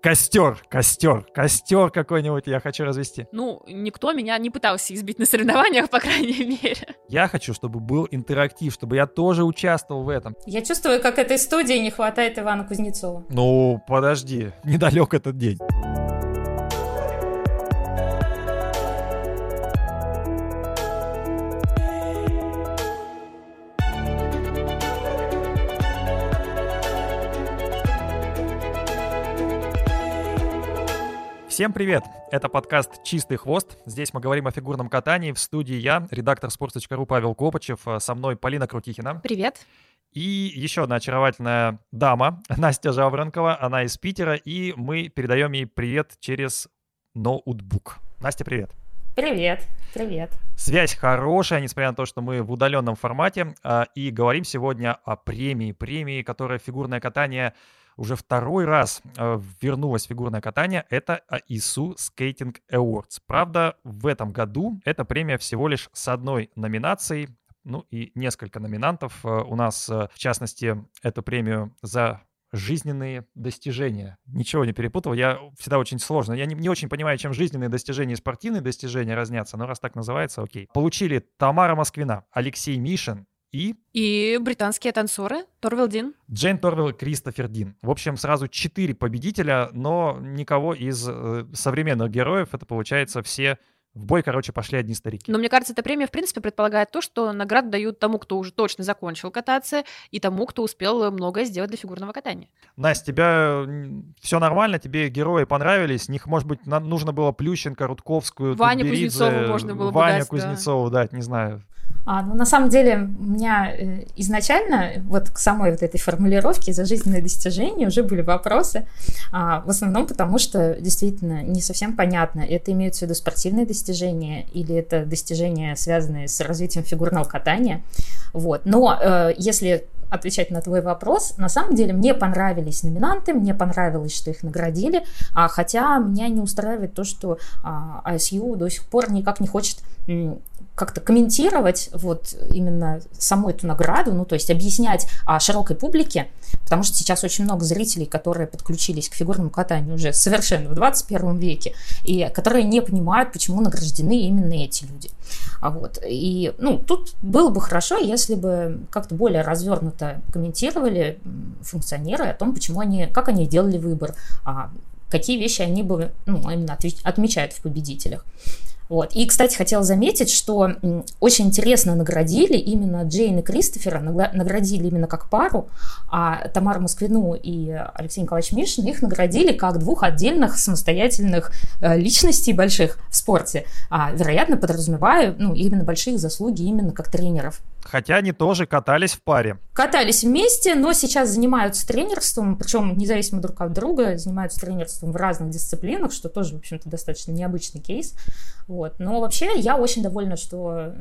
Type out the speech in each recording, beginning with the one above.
Костер, костер, костер какой-нибудь я хочу развести. Ну, никто меня не пытался избить на соревнованиях, по крайней мере. Я хочу, чтобы был интерактив, чтобы я тоже участвовал в этом. Я чувствую, как этой студии не хватает Ивана Кузнецова. Ну, подожди, недалек этот день. Всем привет! Это подкаст «Чистый хвост». Здесь мы говорим о фигурном катании. В студии я, редактор sports.ru Павел Копачев, со мной Полина Крутихина. Привет. И еще одна очаровательная дама, Настя Жаворонкова, она из Питера, и мы передаем ей привет через ноутбук. Настя, привет. Привет, привет. Связь хорошая, несмотря на то, что мы в удаленном формате, а, и говорим сегодня о премии, премии, которая фигурное катание уже второй раз э, вернулось фигурное катание, это ISU Skating Awards. Правда, в этом году эта премия всего лишь с одной номинацией, ну и несколько номинантов. Э, у нас, э, в частности, эту премию за жизненные достижения. Ничего не перепутал, я всегда очень сложно. Я не, не очень понимаю, чем жизненные достижения и спортивные достижения разнятся, но раз так называется, окей. Получили Тамара Москвина, Алексей Мишин, и... И британские танцоры Торвилл Дин. Джейн Торвилл и Кристофер Дин. В общем, сразу четыре победителя, но никого из э, современных героев. Это, получается, все в бой, короче, пошли одни старики. Но мне кажется, эта премия, в принципе, предполагает то, что награду дают тому, кто уже точно закончил кататься, и тому, кто успел многое сделать для фигурного катания. Настя, тебя все нормально, тебе герои понравились? Них, может быть, нужно было Плющенко, Рудковскую, Ваня Кузнецову можно было Ваня бы дать, Кузнецову да. дать, не знаю. А, ну, на самом деле, у меня э, изначально вот к самой вот этой формулировке за жизненные достижения уже были вопросы, а, в основном потому, что действительно не совсем понятно, это имеются в виду спортивные достижения или это достижения, связанные с развитием фигурного катания. Вот. Но э, если отвечать на твой вопрос, на самом деле мне понравились номинанты, мне понравилось, что их наградили, а, хотя меня не устраивает то, что а, ISU до сих пор никак не хочет как-то комментировать вот именно саму эту награду, ну то есть объяснять а, широкой публике, потому что сейчас очень много зрителей, которые подключились к фигурному катанию уже совершенно в 21 веке, и которые не понимают, почему награждены именно эти люди. А вот, и ну тут было бы хорошо, если бы как-то более развернуто комментировали функционеры о том, почему они, как они делали выбор, а, какие вещи они бы ну, именно отмечают в победителях. Вот. И, кстати, хотела заметить, что очень интересно наградили именно Джейн и Кристофера, наградили именно как пару, а Тамару Москвину и Алексей Николаевич Мишин их наградили как двух отдельных самостоятельных э, личностей больших в спорте, а, вероятно, подразумевая ну, именно большие заслуги именно как тренеров. Хотя они тоже катались в паре. Катались вместе, но сейчас занимаются тренерством, причем независимо друг от друга, занимаются тренерством в разных дисциплинах, что тоже, в общем-то, достаточно необычный кейс. Вот. Но вообще я очень довольна, что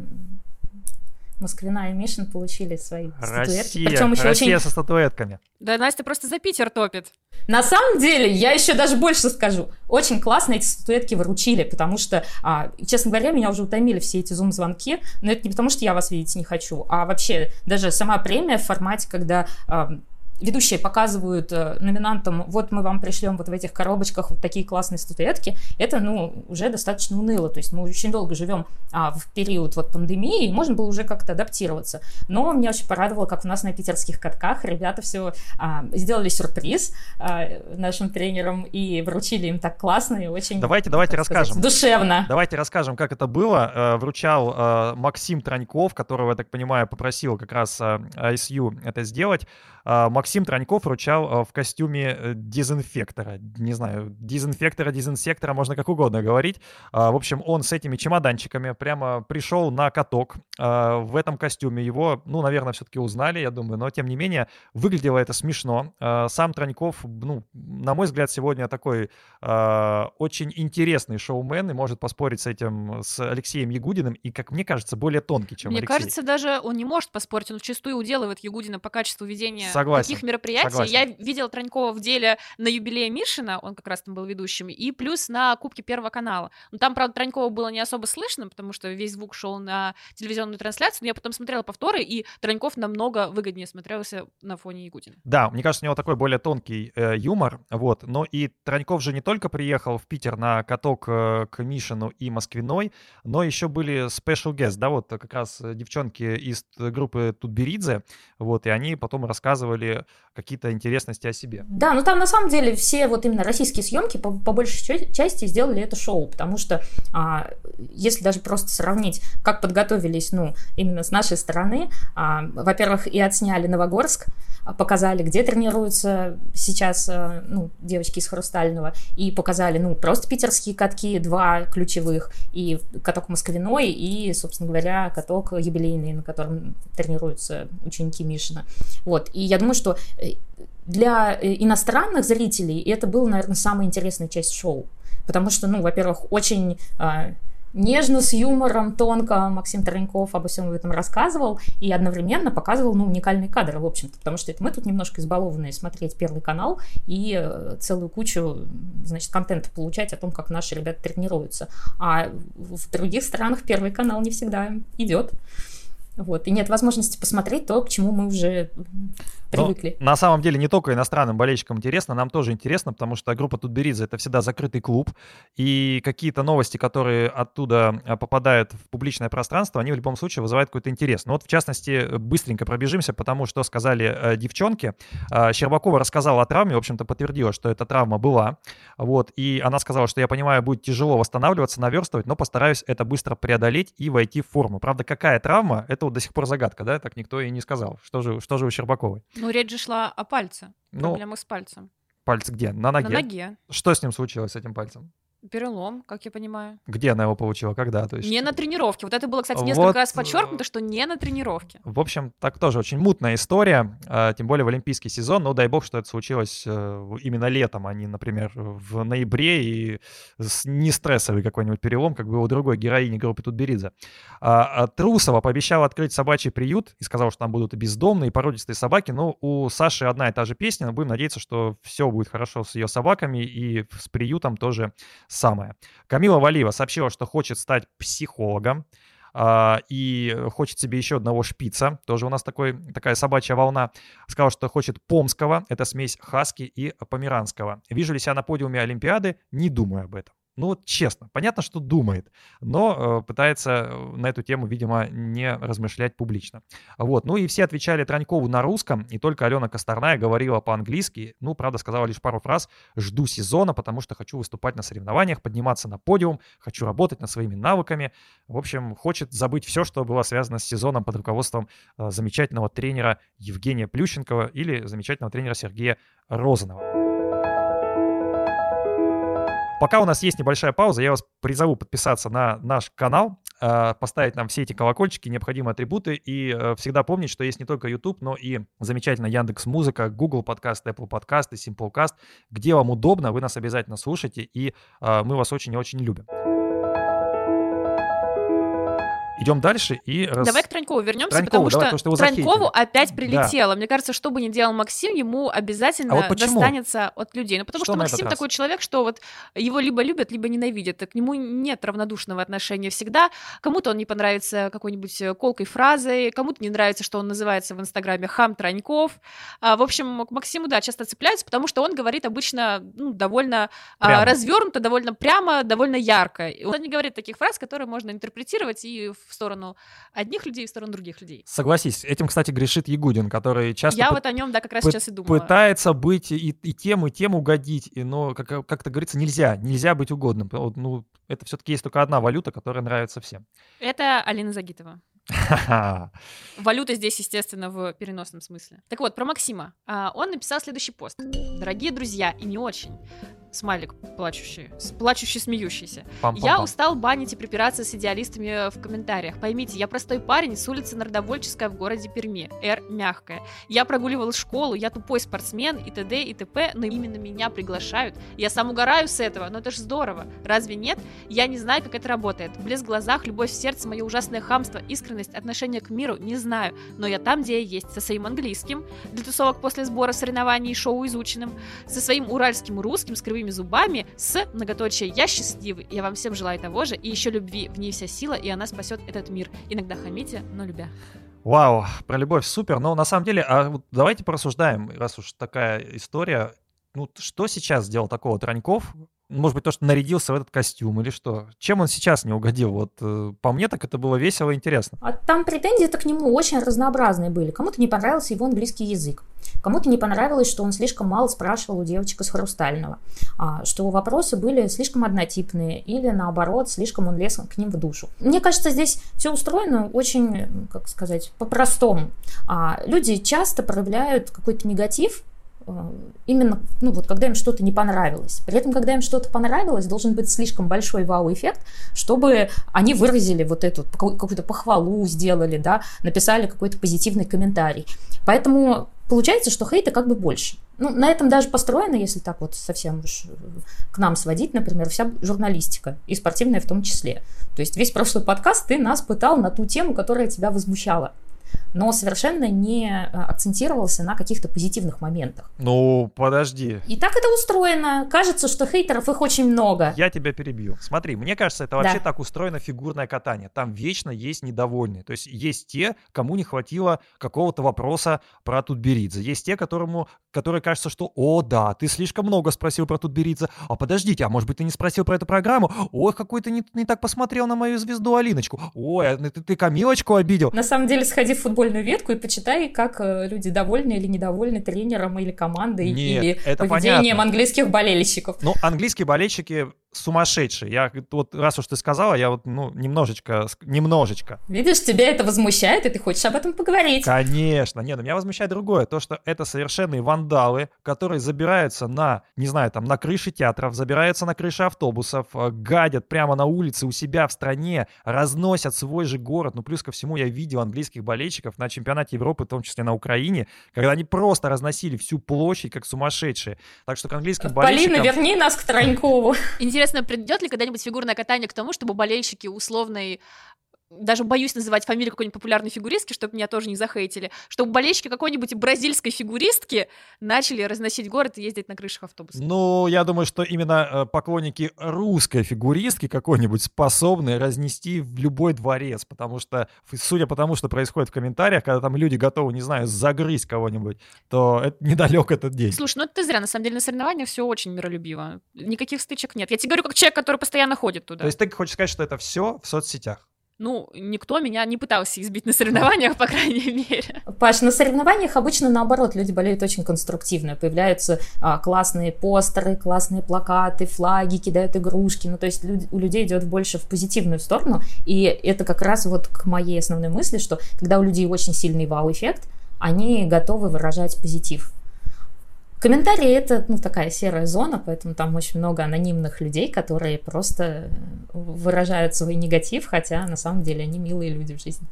Москвина и Мишин получили свои Россия, статуэтки. Причем еще Россия очень... со статуэтками. Да, Настя просто за Питер топит. На самом деле, я еще даже больше скажу. Очень классно эти статуэтки выручили, потому что, а, честно говоря, меня уже утомили все эти зум-звонки, но это не потому, что я вас видеть не хочу, а вообще даже сама премия в формате, когда а, ведущие показывают э, номинантам, вот мы вам пришлем вот в этих коробочках вот такие классные статуэтки, это, ну, уже достаточно уныло. То есть мы очень долго живем а, в период вот пандемии, и можно было уже как-то адаптироваться. Но меня очень порадовало, как у нас на питерских катках ребята все а, сделали сюрприз а, нашим тренерам и вручили им так классно и очень... Давайте, давайте расскажем. Сказать, душевно. Давайте расскажем, как это было. Э, вручал э, Максим Траньков, которого, я так понимаю, попросил как раз ISU это сделать. Максим Траньков вручал в костюме дезинфектора. Не знаю, дезинфектора, дезинсектора, можно как угодно говорить. В общем, он с этими чемоданчиками прямо пришел на каток в этом костюме. Его, ну, наверное, все-таки узнали, я думаю, но тем не менее выглядело это смешно. Сам Траньков, ну, на мой взгляд, сегодня такой очень интересный шоумен и может поспорить с этим, с Алексеем Ягудиным, и, как мне кажется, более тонкий, чем мне Алексей. кажется, даже он не может поспорить, он вчастую уделывает Ягудина по качеству ведения Согласен, таких мероприятий. согласен. Я видела Тронькова в деле на юбилее Мишина, он как раз там был ведущим, и плюс на Кубке Первого канала. Ну, там, правда, Тронькова было не особо слышно, потому что весь звук шел на телевизионную трансляцию, но я потом смотрела повторы, и Троньков намного выгоднее смотрелся на фоне Ягудина. Да, мне кажется, у него такой более тонкий э, юмор, вот. Но и Троньков же не только приехал в Питер на каток э, к Мишину и Москвиной, но еще были special guests, да, вот как раз девчонки из группы Тутберидзе, вот, и они потом рассказывали какие-то интересности о себе. Да, ну там на самом деле все вот именно российские съемки по, по большей ча- части сделали это шоу, потому что а, если даже просто сравнить, как подготовились, ну, именно с нашей стороны, а, во-первых, и отсняли Новогорск, а, показали, где тренируются сейчас, а, ну, девочки из Хрустального, и показали, ну, просто питерские катки, два ключевых, и каток Москвиной, и, собственно говоря, каток юбилейный, на котором тренируются ученики Мишина. Вот, и я думаю, что э, для э, иностранных зрителей это была, наверное, самая интересная часть шоу. Потому что, ну, во-первых, очень э, нежно, с юмором, тонко Максим Тараньков обо всем этом рассказывал и одновременно показывал, ну, уникальные кадры, в общем-то, потому что это мы тут немножко избалованные смотреть Первый канал и э, целую кучу, значит, контента получать о том, как наши ребята тренируются. А в других странах Первый канал не всегда идет. Вот, и нет возможности посмотреть то, к чему мы уже привыкли. Но на самом деле не только иностранным болельщикам интересно, нам тоже интересно, потому что группа Тутберидзе — это всегда закрытый клуб, и какие-то новости, которые оттуда а, попадают в публичное пространство, они в любом случае вызывают какой-то интерес. Ну вот, в частности, быстренько пробежимся, потому что сказали э, девчонки. Э, Щербакова рассказала о травме, в общем-то, подтвердила, что эта травма была, вот, и она сказала, что я понимаю, будет тяжело восстанавливаться, наверстывать, но постараюсь это быстро преодолеть и войти в форму. Правда, какая травма, это вот до сих пор загадка, да, так никто и не сказал. Что же, что же у Щербаковой? Ну, речь же шла о пальце. Ну, Проблемы с пальцем. Пальцы где? На ноге? На ноге. Что с ним случилось, с этим пальцем? Перелом, как я понимаю. Где она его получила? Когда? То есть... Не на тренировке. Вот это было, кстати, Вот, несколько раз э, подчеркнуто, что не на тренировке. В общем, так тоже очень мутная история, а, тем более в олимпийский сезон. Но дай бог, что это случилось э, именно летом, а не, например, в ноябре и с- не стрессовый какой-нибудь перелом, как бы у другой героини группы Тутберидзе. А, а Трусова пообещала открыть собачий приют и сказала, что там будут и бездомные, и породистые собаки. Но у Саши одна и та же песня, но будем надеяться, что все будет хорошо с ее собаками и с приютом тоже самое. Камила Валиева сообщила, что хочет стать психологом а, и хочет себе еще одного шпица. Тоже у нас такой, такая собачья волна. Сказала, что хочет помского. Это смесь хаски и померанского. Вижу ли себя на подиуме Олимпиады? Не думаю об этом. Ну вот честно, понятно, что думает, но э, пытается э, на эту тему, видимо, не размышлять публично. Вот, ну и все отвечали Транькову на русском, и только Алена Косторная говорила по-английски, ну, правда, сказала лишь пару фраз «жду сезона, потому что хочу выступать на соревнованиях, подниматься на подиум, хочу работать над своими навыками». В общем, хочет забыть все, что было связано с сезоном под руководством э, замечательного тренера Евгения Плющенкова или замечательного тренера Сергея Розанова. Пока у нас есть небольшая пауза, я вас призову подписаться на наш канал, э, поставить нам все эти колокольчики, необходимые атрибуты и э, всегда помнить, что есть не только YouTube, но и замечательно Яндекс Музыка, Google подкаст, Apple подкаст и Simplecast. Где вам удобно, вы нас обязательно слушайте, и э, мы вас очень и очень любим. Идем дальше и... Раз... Давай к Транькову вернемся, Транькову, потому давай, что, потому что Транькову захейтили. опять прилетело. Мне кажется, что бы ни делал Максим, ему обязательно А вот почему? достанется от людей. Ну, потому Что что, Максим раз? такой человек, что вот его либо любят, либо ненавидят. К нему нет равнодушного отношения всегда. Кому-то он не понравится какой-нибудь колкой фразой, кому-то не нравится, что он называется в Инстаграме хам Траньков. А, в общем, к Максиму, да, часто цепляются, потому что он говорит обычно ну, довольно Прямо. развернуто, довольно прямо, довольно ярко. Он не говорит таких фраз, которые можно интерпретировать и в сторону одних людей, и в сторону других людей. Согласись, этим, кстати, грешит Ягудин, который часто Я вот о нем, да, как раз сейчас и думала. пытается быть и, и тем, и тем угодить, и, но, как, как-то говорится, нельзя, нельзя быть угодным. Ну, это все-таки есть только одна валюта, которая нравится всем. Это Алина Загитова. Валюта здесь, естественно, в переносном смысле. Так вот, про Максима. А, Он написал следующий пост. Дорогие друзья, и не очень. Смайлик плачущий, плачущий, смеющийся. Пам-пам-пам. Я устал банить и припираться с идеалистами в комментариях. Поймите, я простой парень с улицы Народовольческая в городе Перми. Р мягкая. Я прогуливал школу, я тупой спортсмен и т.д. и т.п., но именно меня приглашают. Я сам угораю с этого, но это ж здорово. Разве нет? Я не знаю, как это работает. Блеск в глазах, любовь в сердце, мое ужасное хамство, искренность, отношение к миру, не знаю. Но я там, где я есть, со своим английским, для тусовок после сбора соревнований и шоу изученным, со своим уральским русским с кривыми зубами, с многоточие «Я счастливый». Я вам всем желаю того же, и еще любви. В ней вся сила, и она спасет этот мир. Иногда хамите, но любя. Вау, про любовь супер. Но на самом деле, а вот давайте порассуждаем, раз уж такая история. Ну, что сейчас сделал такого Траньков? Может быть, то, что нарядился в этот костюм или что? Чем он сейчас не угодил? Вот э, по мне так это было весело и интересно. А там претензии-то к нему очень разнообразные были. Кому-то не понравился его английский язык. Кому-то не понравилось, что он слишком мало спрашивал у девочек из Хрустального. А, что вопросы были слишком однотипные. Или наоборот, слишком он лез к ним в душу. Мне кажется, здесь все устроено очень, как сказать, по-простому. А, люди часто проявляют какой-то негатив именно, ну вот, когда им что-то не понравилось. При этом, когда им что-то понравилось, должен быть слишком большой вау-эффект, чтобы они выразили вот эту какую- какую-то похвалу сделали, да, написали какой-то позитивный комментарий. Поэтому получается, что хейта как бы больше. Ну, на этом даже построена, если так вот совсем уж э, к нам сводить, например, вся журналистика, и спортивная в том числе. То есть весь прошлый подкаст ты нас пытал на ту тему, которая тебя возмущала но совершенно не э, акцентировался на каких-то позитивных моментах. Ну, подожди. И так это устроено. Кажется, что хейтеров их очень много. Я тебя перебью. Смотри, мне кажется, это Да. вообще так устроено фигурное катание. Там вечно есть недовольные. То есть есть те, кому не хватило какого-то вопроса про Тутберидзе. Есть те, которому, которые кажется, что «О, да, ты слишком много спросил про Тутберидзе. А подождите, а может быть ты не спросил про эту программу? Ой, какой ты не, не так посмотрел на мою звезду Алиночку. Ой, а ты, ты Камилочку обидел. На самом деле, сходи в футбольную ветку и почитай, как э, люди довольны или недовольны тренером или командой, Нет, или поведением понятно. английских болельщиков. Ну, английские болельщики сумасшедшие. Я вот, раз уж ты сказала, я вот, ну, немножечко, немножечко Видишь, тебя это возмущает, и ты хочешь об этом поговорить. Конечно, нет, но меня возмущает другое, то, что это совершенные вандалы, которые забираются на, не знаю, там, на крыши театров, забираются на крыши автобусов, э, гадят прямо на улице у себя в стране, разносят свой же город. Ну, плюс ко всему, я видел английских болельщиков на чемпионате Европы, в том числе на Украине, когда они просто разносили всю площадь, как сумасшедшие. Так что к английским Полина, болельщикам... верни нас к Тронькову. Интересно, придет ли когда-нибудь фигурное катание к тому, чтобы болельщики условной даже боюсь называть фамилию какой-нибудь популярной фигуристки, чтобы меня тоже не захейтили, чтобы болельщики какой-нибудь бразильской фигуристки начали разносить город и ездить на крышах автобусов. Ну, я думаю, что именно э, поклонники русской фигуристки какой-нибудь способны разнести в любой дворец, потому что, судя по тому, что происходит в комментариях, когда там люди готовы, не знаю, загрызть кого-нибудь, то это недалек этот день. Слушай, ну это ты зря, на самом деле на соревнованиях все очень миролюбиво. Никаких стычек нет. Я тебе говорю, как человек, который постоянно ходит туда. То есть ты хочешь сказать, что это все в соцсетях? Ну, никто меня не пытался избить на соревнованиях, по крайней мере. Паш, на соревнованиях обычно наоборот, люди болеют очень конструктивно. Появляются а, классные постеры, классные плакаты, флаги, кидают игрушки. Ну, то есть люд- у людей идет больше в позитивную сторону. И это как раз вот к моей основной мысли, что когда у людей очень сильный вау-эффект, они готовы выражать позитив. Комментарии это ну, такая серая зона, поэтому там очень много анонимных людей, которые просто выражают свой негатив, хотя на самом деле они милые люди в жизни.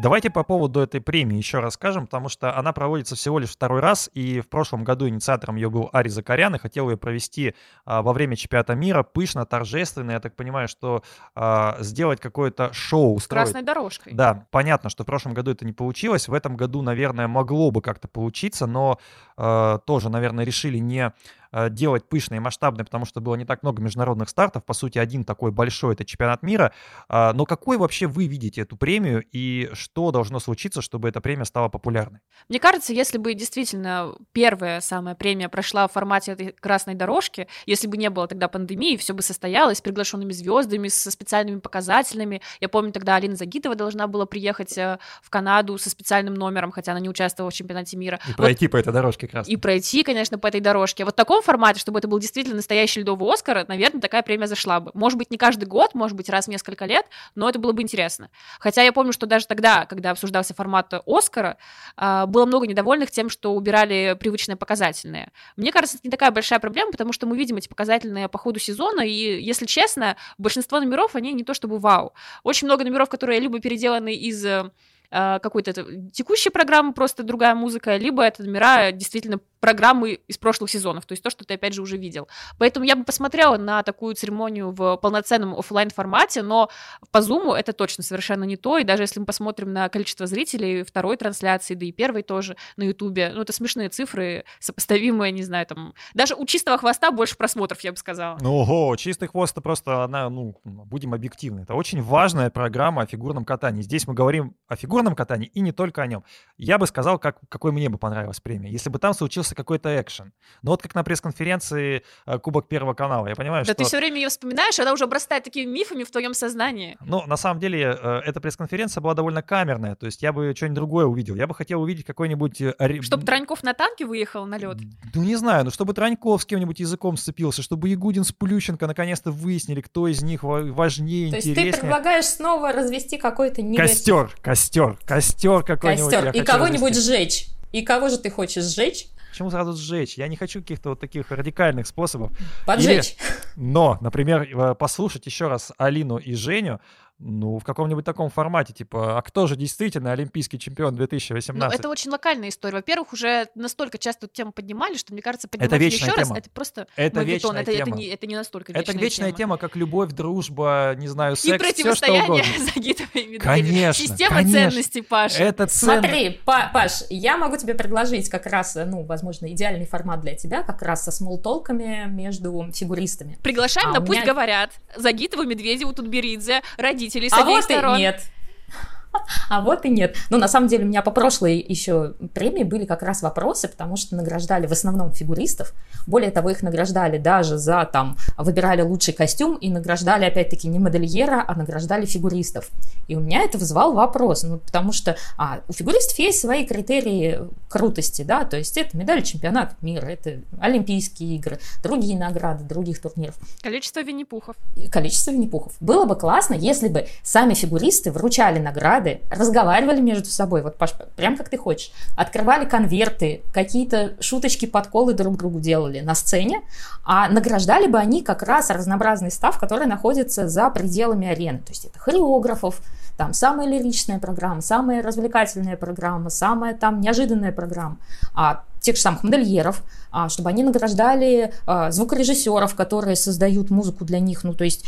Давайте по поводу этой премии еще расскажем, потому что она проводится всего лишь второй раз, и в прошлом году инициатором ее был Ари Закарян, и хотел ее провести а, во время чемпионата мира, пышно, торжественно. Я так понимаю, что а, сделать какое-то шоу, устроить. Красной дорожкой. Да, понятно, что в прошлом году это не получилось. В этом году, наверное, могло бы как-то получиться, но э, тоже, наверное, решили не делать пышное и масштабное, потому что было не так много международных стартов. По сути, один такой большой это чемпионат мира. А, но какой вообще вы видите эту премию и что должно случиться, чтобы эта премия стала популярной? Мне кажется, если бы действительно первая самая премия прошла в формате этой красной дорожки, если бы не было тогда пандемии, все бы состоялось с приглашенными звездами, со специальными показателями. Я помню, тогда Алина Загитова должна была приехать э, в Канаду со специальным номером, хотя она не участвовала в чемпионате мира. И Вот пройти по этой дорожке красной. и пройти, конечно, по этой дорожке. Вот такого таком формате, чтобы это был действительно настоящий ледовый Оскар, наверное, такая премия зашла бы. Может быть, не каждый год, может быть, раз в несколько лет, но это было бы интересно. Хотя я помню, что даже тогда, когда обсуждался формат Оскара, а, было много недовольных тем, что убирали привычные показательные. Мне кажется, это не такая большая проблема, потому что мы видим эти показательные по ходу сезона, и, если честно, большинство номеров, они не то чтобы вау. Очень много номеров, которые либо переделаны из э, какой-то текущей программы, просто другая музыка, либо это номера действительно программы из прошлых сезонов, то есть то, что ты опять же уже видел. Поэтому я бы посмотрела на такую церемонию в полноценном офлайн формате, но по зуму это точно совершенно не то, и даже если мы посмотрим на количество зрителей второй трансляции, да и первой тоже на ютубе, ну это смешные цифры, сопоставимые, не знаю, там, даже у чистого хвоста больше просмотров, я бы сказала. Ну, ого, чистый хвост это просто, она, ну, будем объективны, это очень важная программа о фигурном катании. Здесь мы говорим о фигурном катании и не только о нем. Я бы сказал, как, какой мне бы понравилась премия. Если бы там случился случился какой-то экшен. Но вот как на пресс-конференции э, Кубок Первого канала, я понимаю, да что... ты все время ее вспоминаешь, она уже обрастает такими мифами в твоем сознании. Ну, на самом деле, э, эта пресс-конференция была довольно камерная, то есть я бы что-нибудь другое увидел. Я бы хотел увидеть какой-нибудь... Э, чтобы Траньков на танке выехал на лед? Ну, не знаю, ну, чтобы Траньков с кем-нибудь языком сцепился, чтобы Ягудин с Плющенко наконец-то выяснили, кто из них важнее, то интереснее. То есть ты предлагаешь снова развести какой-то негатив? Костер, костер, костер какой-нибудь. Костер, и кого-нибудь сжечь. И кого же ты хочешь сжечь? Почему сразу сжечь? Я не хочу каких-то вот таких радикальных способов. Поджечь. Или, но, например, э, послушать еще раз Алину и Женю, ну, в каком-нибудь таком формате, типа, а кто же действительно олимпийский чемпион 2018? Ну, это очень локальная история. Во-первых, уже настолько часто эту тему поднимали, что, мне кажется, поднимать это вечная еще тема. раз, это просто это вечная это, тема. Это, не, это не настолько вечная Это вечная тема. тема, как любовь, дружба, не знаю, секс, И противостояние Загитовой медведя. Конечно, Система конечно. ценностей, Паш. Это цен... Смотри, Паш, я могу тебе предложить как раз, ну, возможно, идеальный формат для тебя, как раз со смолтолками между фигуристами. Приглашаем, а на пусть меня... говорят. Загитова, Медведеву, Тутберидзе, родителей с а обеих вот сторон. И нет. А вот и нет. Но на самом деле у меня по прошлой еще премии были как раз вопросы, потому что награждали в основном фигуристов. Более того, их награждали даже за там, выбирали лучший костюм и награждали опять-таки не модельера, а награждали фигуристов. И у меня это вызвал вопрос, ну, потому что а, у фигуристов есть свои критерии крутости, да, то есть это медаль чемпионата мира, это Олимпийские игры, другие награды, других турниров. Количество винни-пухов. Количество винни-пухов. Было бы классно, если бы сами фигуристы вручали награды награды, разговаривали между собой, вот, Паш, прям как ты хочешь, открывали конверты, какие-то шуточки, подколы друг другу делали на сцене, а награждали бы они как раз разнообразный став, который находится за пределами арены, то есть это хореографов, там самая лиричная программа, самая развлекательная программа, самая там неожиданная программа, а тех же самых модельеров, а, чтобы они награждали а, звукорежиссеров, которые создают музыку для них, ну то есть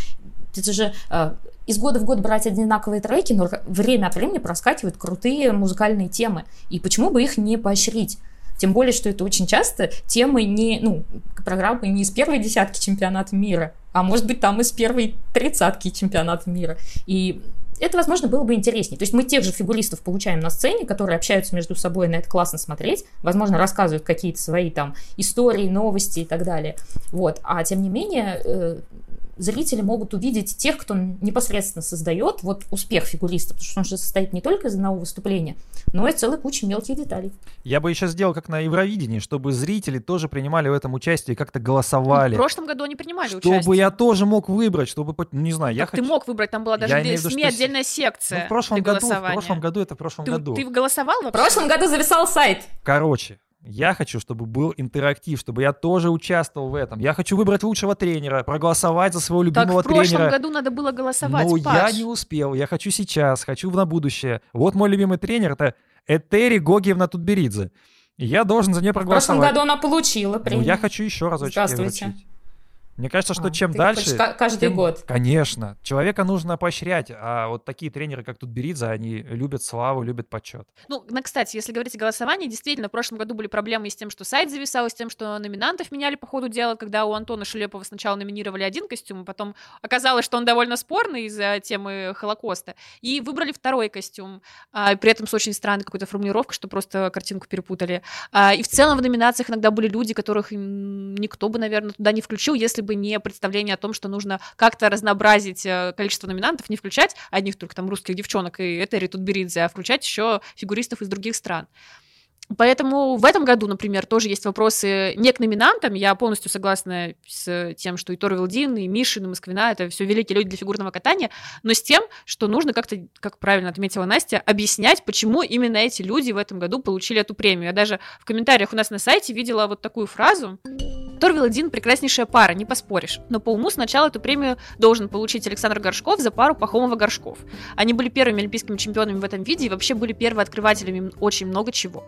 это же а, из года в год брать одинаковые треки, но время от времени проскакивают крутые музыкальные темы. И почему бы их не поощрить? Тем более, что это очень часто темы не, ну, программы не из первой десятки чемпионата мира, а может быть там из первой тридцатки чемпионата мира. И это, возможно, было бы интереснее. То есть мы тех же фигуристов получаем на сцене, которые общаются между собой, на это классно смотреть, возможно, рассказывают какие-то свои там истории, новости и так далее. Вот. А тем не менее, э, зрители могут увидеть тех, кто непосредственно создает вот успех фигуриста, потому что он же состоит не только из одного выступления, но и целой кучи мелких деталей. Я бы еще сделал как на Евровидении, чтобы зрители тоже принимали в этом участие, как-то голосовали. Ну, в прошлом году они принимали чтобы участие. Чтобы я тоже мог выбрать, чтобы, ну, не знаю, я хочу... ты мог выбрать, там была даже я для СМИ виду, отдельная секция ну, в прошлом году, В прошлом году это в прошлом ты, году. Ты голосовал вообще? В прошлом году зависал сайт. Короче, я хочу, чтобы был интерактив, чтобы я тоже участвовал в этом. Я хочу выбрать лучшего тренера, проголосовать за своего любимого тренера. Так в прошлом тренера. году надо было голосовать, Но Паш. я не успел. Я хочу сейчас, хочу на будущее. Вот мой любимый тренер — это Этери Гогиевна Тутберидзе. И я должен за нее проголосовать. В прошлом году она получила премию. Ну, я хочу еще разочек Здравствуйте. вручить. Мне кажется, что а, чем дальше... Каждый тем... год. Конечно. Человека нужно поощрять. А вот такие тренеры, как тут Беридзе, они любят славу, любят почет. Ну, ну, кстати, если говорить о голосовании, действительно, в прошлом году были проблемы с тем, что сайт зависал, с тем, что номинантов меняли по ходу дела, когда у Антона Шелепова сначала номинировали один костюм, а потом оказалось, что он довольно спорный из-за темы Холокоста, и выбрали второй костюм, а, при этом с очень странной какой-то формулировкой, что просто картинку перепутали. А, и в целом в номинациях иногда были люди, которых никто бы, наверное, туда не включил, если бы бы не представление о том, что нужно как-то разнообразить э, количество номинантов, не включать одних только там русских девчонок и Этери Тутберидзе, а включать еще фигуристов из других стран. Поэтому в этом году, например, тоже есть вопросы не к номинантам. Я полностью согласна с тем, что и Тор Вилдин, и Мишин, и Москвина — это все великие люди для фигурного катания, но с тем, что нужно как-то, как правильно отметила Настя, объяснять, почему именно эти люди в этом году получили эту премию. Я даже в комментариях у нас на сайте видела вот такую фразу. Торвил один прекраснейшая пара, не поспоришь. Но по уму сначала эту премию должен получить Александр Горшков за пару Пахомова-Горшков. Они были первыми олимпийскими чемпионами в этом виде и вообще были первооткрывателями очень много чего.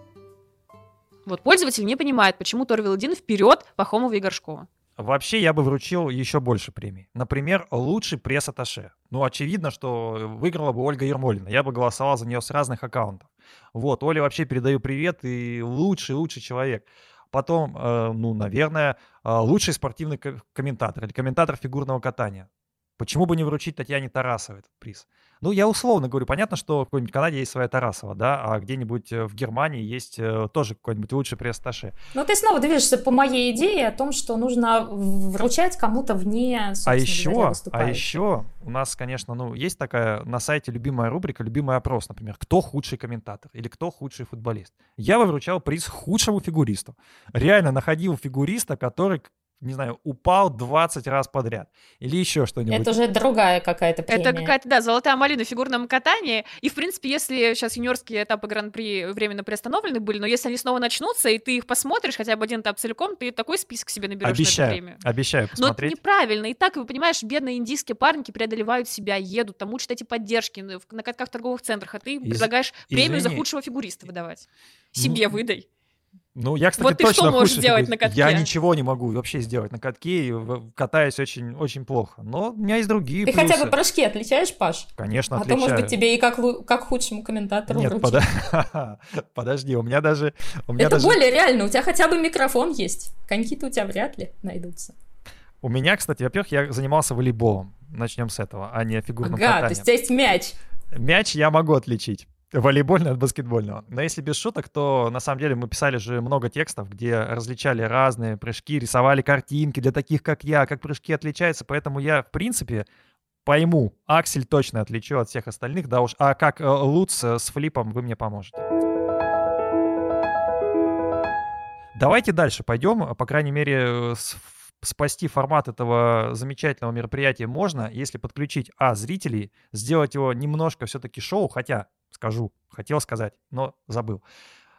Вот пользователь не понимает, почему Торвил один вперед Пахомова и Горшкова. Вообще я бы вручил еще больше премий. Например, лучший пресс-атташе. Ну, очевидно, что выиграла бы Ольга Ермолина. Я бы голосовал за нее с разных аккаунтов. Вот, Оле вообще передаю привет и лучший-лучший человек. Потом, э, ну, наверное, э, лучший спортивный комментатор или комментатор фигурного катания. Почему бы не вручить Татьяне Тарасовой этот приз? Ну, я условно говорю, понятно, что в какой-нибудь Канаде есть своя Тарасова, да, а где-нибудь э, в Германии есть э, тоже какой-нибудь лучший пресс-таше. Но ты снова движешься по моей идее о том, что нужно вручать кому-то вне, а еще, а еще у нас, конечно, ну, есть такая на сайте любимая рубрика, любимый опрос, например, кто худший комментатор или кто худший футболист. Я бы вручал приз худшему фигуристу. Реально находил фигуриста, который не знаю, упал 20 раз подряд. Или еще что-нибудь. Это уже другая какая-то премия. Это какая-то, да, золотая малина в фигурном катании. И, в принципе, если сейчас юниорские этапы Гран-при временно приостановлены были, но если они снова начнутся, и ты их посмотришь, хотя бы один этап целиком, ты такой список себе наберешь обещаю, на эту премию. Обещаю посмотреть. Но это неправильно. И так, вы понимаешь, бедные индийские парники преодолевают себя, едут, там учат эти поддержки на катках в торговых центрах, а ты Из... предлагаешь премию Извини. за худшего фигуриста выдавать. Себе ну, выдай. Ну, я, кстати, вот ты точно что можешь сделать на катке? Я ничего не могу вообще сделать на катке, и катаюсь очень, очень плохо. Но у меня есть другие Ты плюсы. хотя бы прыжки отличаешь, Паш? Конечно, а отличаю. А то, может быть, тебе и как, как худшему комментатору Нет, под... подожди, у меня даже... У меня Это даже... более реально, у тебя хотя бы микрофон есть. Коньки-то у тебя вряд ли найдутся. У меня, кстати, во-первых, я занимался волейболом. Начнем с этого, а не фигурным ага, катанием. то есть у тебя есть мяч. Мяч я могу отличить волейбольного от баскетбольного. Но если без шуток, то на самом деле мы писали же много текстов, где различали разные прыжки, рисовали картинки для таких, как я, как прыжки отличаются. Поэтому я, в принципе, пойму, аксель точно отличу от всех остальных, да уж. А как э, Луц с флипом вы мне поможете. Давайте дальше пойдем. По крайней мере, спасти формат этого замечательного мероприятия можно, если подключить, а, зрителей, сделать его немножко все-таки шоу, хотя скажу. Хотел сказать, но забыл.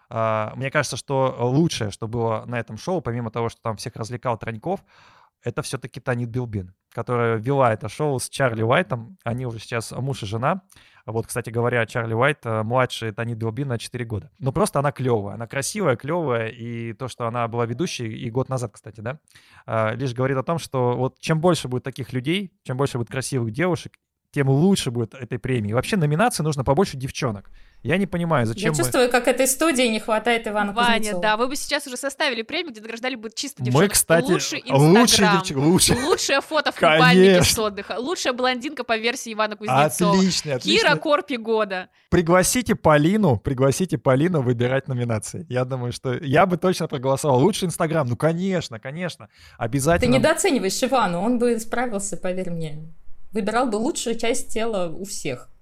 А, мне кажется, что лучшее, что было на этом шоу, помимо того, что там всех развлекал Траньков, это все-таки Танит Билбин, которая вела это шоу с Чарли Уайтом. Они уже сейчас муж и жена. Вот, кстати говоря, Чарли Уайт э, младше Танит Билбин на 4 года. Но просто она клевая, она красивая, клевая, и то, что она была ведущей, и год назад, кстати, да, а, лишь говорит о том, что вот чем больше будет таких людей, чем больше будет красивых девушек, тем лучше будет этой премии. Вообще номинации нужно побольше девчонок. Я не понимаю, зачем Я чувствую, как этой студии не хватает Ивана Ваня, Кузнецова. да, вы бы сейчас уже составили премию, где награждали бы чисто девчонок. Мы, кстати, лучший Инстаграм, лучшие девчонки, лучше. лучшее фото в купальнике с отдыха, лучшая блондинка по версии Ивана Кузнецова. Отлично, отлично. Кира Корпи года. Пригласите Полину, пригласите Полину выбирать номинации. Я думаю, что я бы точно проголосовал. Лучший Инстаграм, ну конечно, конечно, обязательно. Ты недооцениваешь Ивану, он бы справился, поверь мне выбирал бы лучшую часть тела у всех.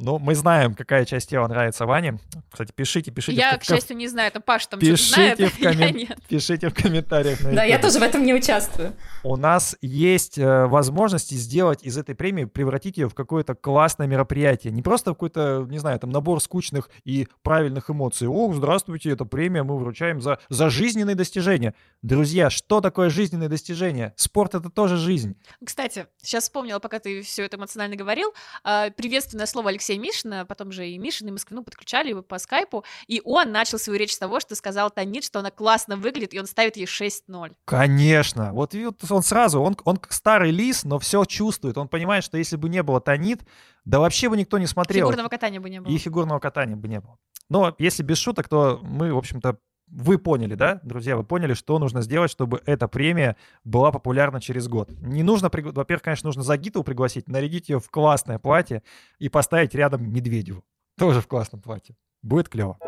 Ну, мы знаем, какая часть тела нравится Ване. Кстати, пишите, пишите. Я, в... к счастью, не знаю, это Паш там пишите знает, в коммен... Пишите в комментариях. На да, я тоже в этом не участвую. У нас есть э, возможности сделать из этой премии, превратить ее в какое-то классное мероприятие. Не просто какой-то, не знаю, там набор скучных и правильных эмоций. О, здравствуйте, это премия мы вручаем за, за жизненные достижения. Друзья, что такое жизненные достижения? Спорт — это тоже жизнь. Кстати, сейчас вспомнила, пока ты все это эмоционально говорил, а, приветственное слово Алексей Алексея Мишина, потом же и Мишин, и Москвину подключали его по скайпу, и он начал свою речь с того, что сказал Танит, что она классно выглядит, и он ставит ей 6-0. Конечно. Вот он сразу, он, он старый лис, но все чувствует. Он понимает, что если бы не было Танит, да вообще бы никто не смотрел. Фигурного катания бы не было. И фигурного катания бы не было. Но если без шуток, то мы, в общем-то, вы поняли, да, друзья, вы поняли, что нужно сделать, чтобы эта премия была популярна через год. Не нужно, во-первых, конечно, нужно Загитову пригласить, нарядить ее в классное платье и поставить рядом Медведеву. Тоже в классном платье. Будет клево.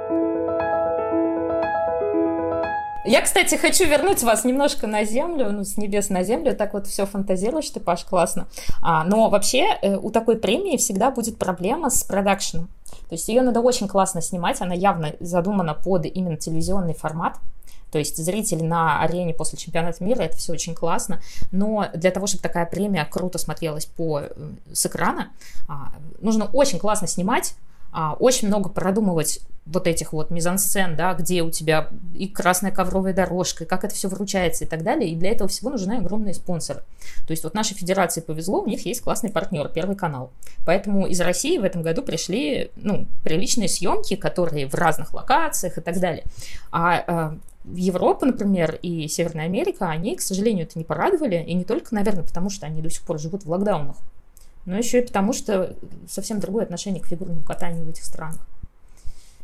Я, кстати, хочу вернуть вас немножко на землю, ну, с небес на землю. Так вот все фантазируешь ты, Паш, классно. А, но вообще э, у такой премии всегда будет проблема с продакшеном. То есть ее надо очень классно снимать, она явно задумана под именно телевизионный формат. То есть зрители на арене после чемпионата мира, это все очень классно. Но для того, чтобы такая премия круто смотрелась по, э, с экрана, а, нужно очень классно снимать, очень много продумывать вот этих вот мизансцен, да, где у тебя и красная ковровая дорожка, и как это все вручается и так далее. И для этого всего нужны огромные спонсоры. То есть вот нашей федерации повезло, у них есть классный партнер, Первый канал. Поэтому из России в этом году пришли, ну, приличные съемки, которые в разных локациях и так далее. А, а Европа, например, и Северная Америка, они, к сожалению, это не порадовали, и не только, наверное, потому что они до сих пор живут в локдаунах, но еще и потому, что совсем другое отношение к фигурному катанию в этих странах.